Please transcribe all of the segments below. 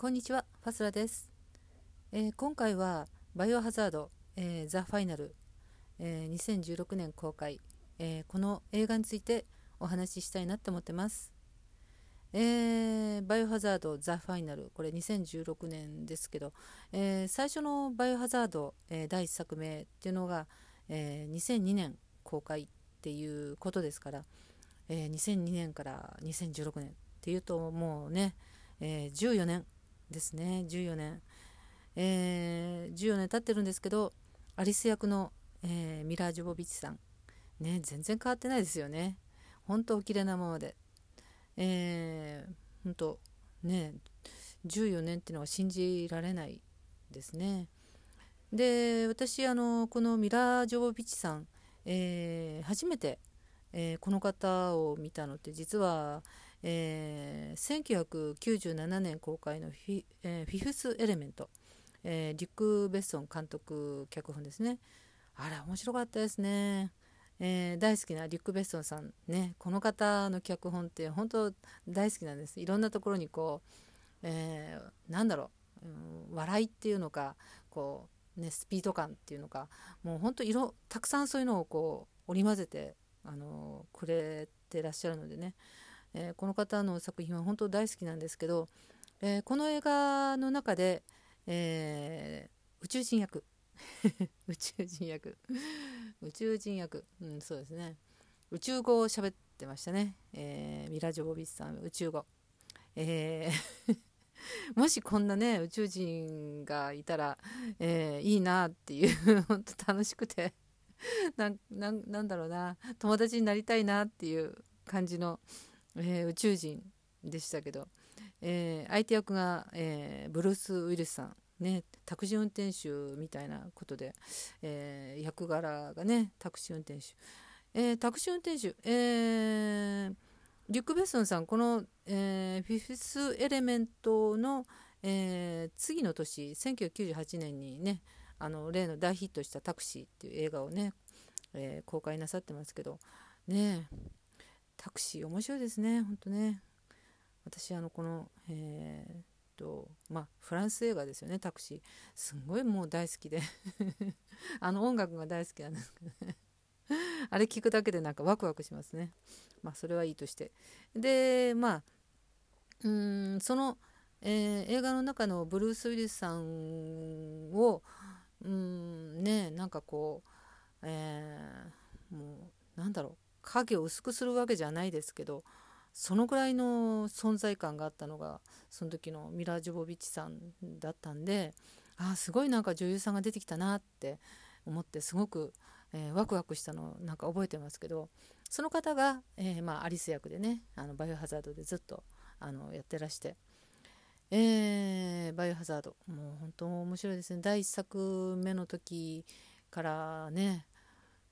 こんにちは、ファスラです。えー、今回はバイオハザード、えー、ザ・ファイナル、えー、2016年公開、えこの映画についてお話ししたいなって思ってます。えバイオハザード、ザ・ファイナル、これ2016年ですけど、え最初のバイオハザード、え第1作目っていうのが、え2002年公開っていうことですから、え2002年から2016年っていうともうね、え14年ですね。14年、えー、14年経ってるんですけどアリス役の、えー、ミラー・ジョボビッチさん。ね全然変わってないですよね。本当お綺麗なままで。えー、本当ね14年っていうのは信じられないですね。で私あのこのミラー・ジョボビッチさん、えー、初めて、えー、この方を見たのって実はえー、1997年公開のフィ,、えー、フィフス・エレメント、えー、リュック・ベッソン監督脚本ですね。あれ面白かったですね、えー、大好きなリュック・ベッソンさんね。この方の脚本って本当大好きなんです。いろんなところにこう、えー、なんだろう、うん、笑いっていうのかこうねスピード感っていうのか。もう本当色たくさんそういうのをこう織り交ぜてあのくれてらっしゃるのでね。えー、この方の作品は本当大好きなんですけど、えー、この映画の中で、えー、宇宙人役。宇宙人役。宇宙人役。うんそうですね。宇宙語を喋ってましたね、えミラ・ジョボビッチさん。宇宙語。え もしこんなね宇宙人がいたら、え、いいなっていう本当楽しくて。なんだろうな。友達になりたいなっていう感じの、えー、宇宙人でしたけど、えー、相手役が、えー、ブルース・ウィルスさんね、タクシー運転手みたいなことで、えー、役柄がねタクシー運転手、えー、タクシー運転手、えー、リュック・ベッソンさんこの、えー、フィフス・エレメントの、えー、次の年1998年にねあの例の大ヒットした「タクシー」っていう映画をね、えー、公開なさってますけどねえ。タクシー面白いですね本当ね。私あのこのえー、っとまあフランス映画ですよねタクシー。すんごいもう大好きで。あの音楽が大好きなんですけどね。あれ聞くだけでなんかワクワクしますね。まあそれはいいとして。でまあうんその、えー、映画の中のブルース・ウィリスさんをうんねなんかこう、えー、もうなんだろう。影を薄くするわけじゃないですけどそのぐらいの存在感があったのがその時のミラー・ジョボビッチさんだったんでああすごいなんか女優さんが出てきたなって思ってすごく、えー、ワクワクしたのなんか覚えてますけどその方が、えー、まあ、アリス役でねあのバイオハザードでずっとあのやってらして、えー、バイオハザードもう本当面白いですね。第1作目の時からね、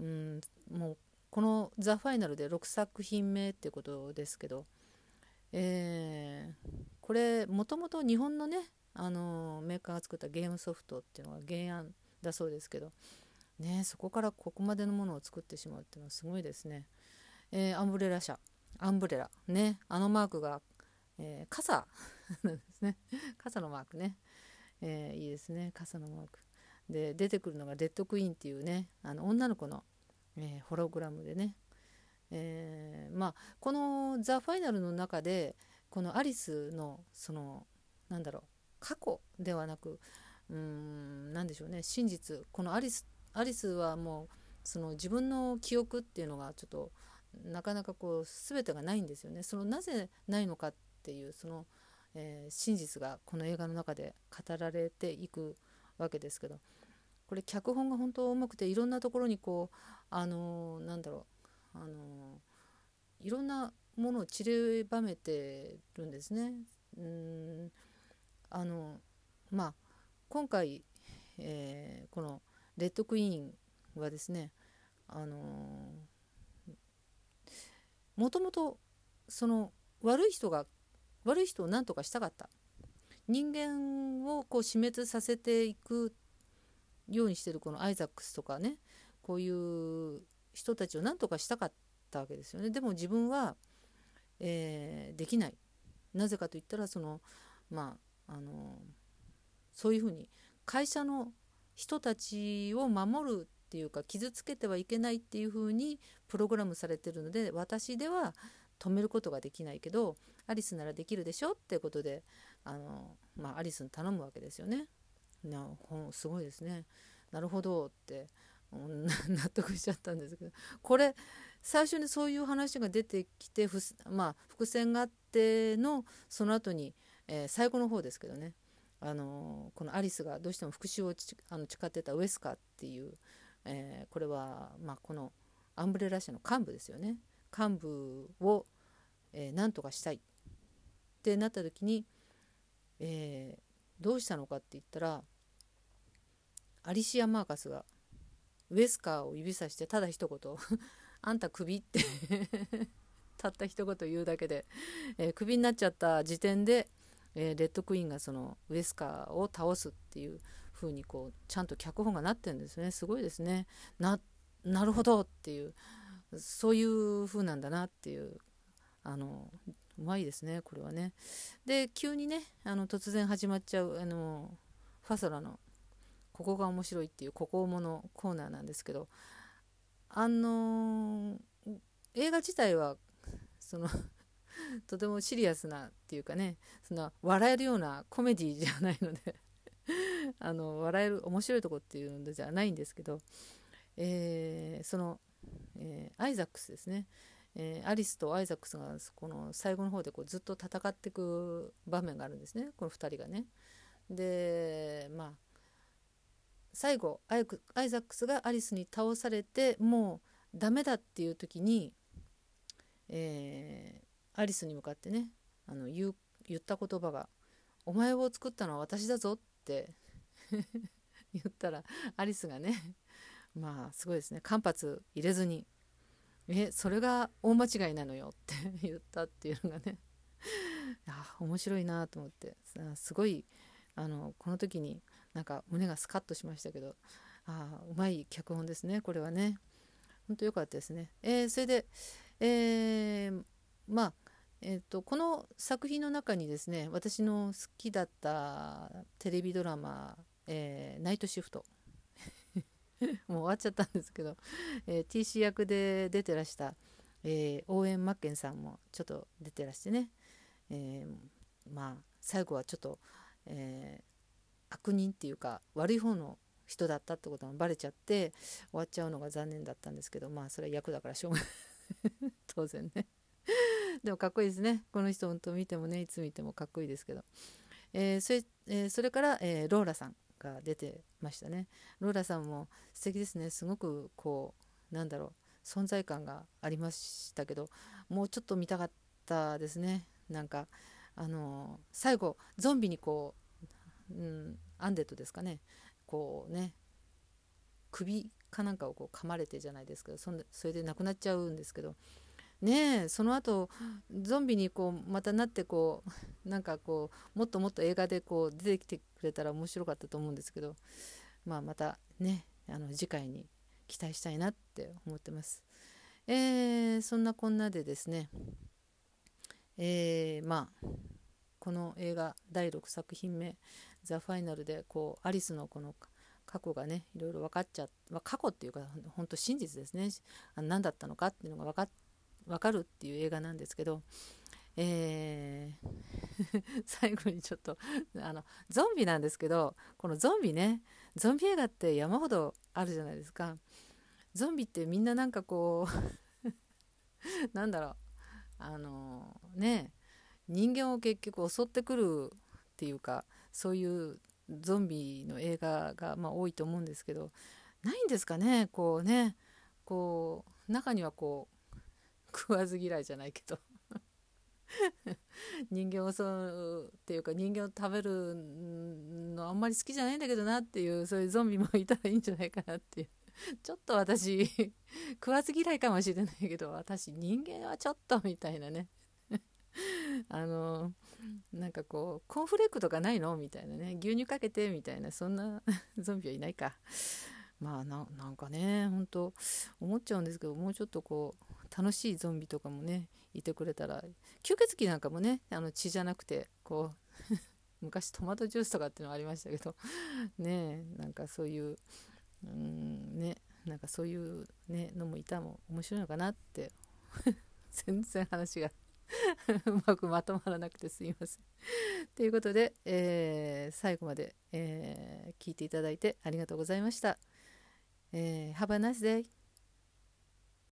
うん、もうこの「ザ・ファイナルで6作品目っていうことですけど、えー、これもともと日本のねあのメーカーが作ったゲームソフトっていうのが原案だそうですけど、ね、そこからここまでのものを作ってしまうっていうのはすごいですね。えー、アンブレラ社。アンブレラ。ね。あのマークが、えー、傘。ですね。傘のマークね、えー、いいですね。傘のマーク。で出てくるのがレッドクイーンっていうねあの女の子のえー、ホログラムでね、えー、まあこの「ザ・ファイナルの中でこのアリスのそのなんだろう過去ではなくうん何でしょうね。真実。このアリスアリスはもうその自分の記憶っていうのがちょっとなかなかこう全てがないんですよね。そのなぜないのかっていうその、えー、真実がこの映画の中で語られていくわけですけど。これ脚本が本当重くていろんなところにこうあのー、なんだろうあのー、いろんなものを散りばめてるんですね。うんあのまあ今回、えー、この「レッドクイーン」はですねあのもともとその悪い人が悪い人を何とかしたかった人間をこう死滅させていくようにしてるこのアイザックスとかねこういう人たちを何とかしたかったわけですよねでも自分は、えー、できないなぜかといったらそのまああのそういうふうに会社の人たちを守るっていうか傷つけてはいけないっていうふうにプログラムされてるので私では止めることができないけどアリスならできるでしょってことであの、まあ、アリスに頼むわけですよね。なすごいですね。なるほどって 納得しちゃったんですけど。これ最初にそういう話が出てきてまあ、伏線があってのその後に、えー、最後の方ですけどね。あのこのアリスがどうしても復讐をあの誓ってたウエスカっていう、えー、これは、まあ、このアンブレラ社の幹部ですよね。幹部を、えー、何とかしたい。ってなった時に、えー、どうしたのかって言ったらアリシア・マーカスがウエスカーを指さしてただ一言「あんたクビ」って たった一言言うだけで、えー、クビになっちゃった時点で、えー、レッドクイーンがそのウエスカーを倒すっていう風にこうちゃんと脚本がなってるんですね。すごいですね。ななるほどっていうそういう風なんだなっていうあのうまいですねこれはね。で急にねあの突然始まっちゃうあのファソラのここが面白いっていうここものコーナーなんですけどあの映画自体はその とてもシリアスなっていうかねその笑えるようなコメディじゃないので あの笑える面白いとこっていうのじゃないんですけど、えー、その、えー、アイザックスですね、えー、アリスとアイザックスがこの最後の方でこうずっと戦っていく場面があるんですねこの2人がね。でまあ最後アイザックスがアリスに倒されてもうダメだっていう時に、えー、アリスに向かってねあの言った言葉が「お前を作ったのは私だぞ」って 言ったらアリスがねまあすごいですね。間髪入れずに「えそれが大間違いなのよ」って 言ったっていうのがねあ面白いなと思って。すごいあのこの時になんか胸がスカッとしましたけどあうまい脚本ですねこれはね。本当良かったですね、えー、それで、えー、まあえーと、この作品の中にですね私の好きだったテレビドラマ「えー、ナイトシフト」もう終わっちゃったんですけど、えー、TC 役で出てらした、えー、オーエン・マッケンさんもちょっと出てらしてね、えまあ最後はちょっと、え悪人っていうか悪い方の人だったってことがバレちゃって終わっちゃうのが残念だったんですけどまあそれは役だからしょうがない。当然ね。でもかっこいいですね。この人本当見てもねいつ見てもかっこいいですけど、えー、それえー、それから、えー、ローラさんが出てましたね。ローラさんも素敵ですね。すごくこうなんだろう存在感がありましたけどもうちょっと見たかったですね。なんかあの最後ゾンビにこう、うん、アンデッドですかね。こうね首かなんかをこう噛まれてじゃないですけどそんそれで亡くなっちゃうんですけど。ねえその後ゾンビにこうまたなってこうなんかこうもっともっと映画でこう出てきてくれたら面白かったと思うんですけどまあまたねあの次回に期待したいなって思ってます。えー、そんなこんなでですね。えー、まあこの映画第6作品目「ザ・ファイナルでこうアリスのこの過去がねいろいろ分かっちゃう過去っていうか本当真実ですね。何だったのかっていうのが分か分かるっていう映画なんですけど、えー 最後にちょっとあのゾンビなんですけどこのゾンビねゾンビ映画って山ほどあるじゃないですか。ゾンビってみんななんかこう なんだろうあのねえ人間を結局襲ってくるっていうかそういうゾンビの映画が、まあ、多いと思うんですけどないんですかね？こうねこう中にはこう 食わず嫌いじゃないけど。人間を襲うっていうか人間を食べるのあんまり好きじゃないんだけどなっていうそういうゾンビもいたらいいんじゃないかなっていう。ちょっと私食わず嫌いかもしれないけど私人間はちょっとみたいなね。あのなんかこうコーンフレークとかないの？みたいなね。牛乳かけてみたいなそんな ゾンビはいないか。まあなんかね本当思っちゃうんですけどもうちょっとこう楽しいゾンビとかもねいてくれたら吸血鬼なんかもねあの血じゃなくてこう 昔トマトジュースとかっていうのありましたけどねなんかそういううんねなんかそういう、ね、のもいたも面白いのかなって全然話が。うまくまとまらなくてすいませんということで、えー、最後まで、えー、聞いていただいてありがとうございました。えー、Have a nice day!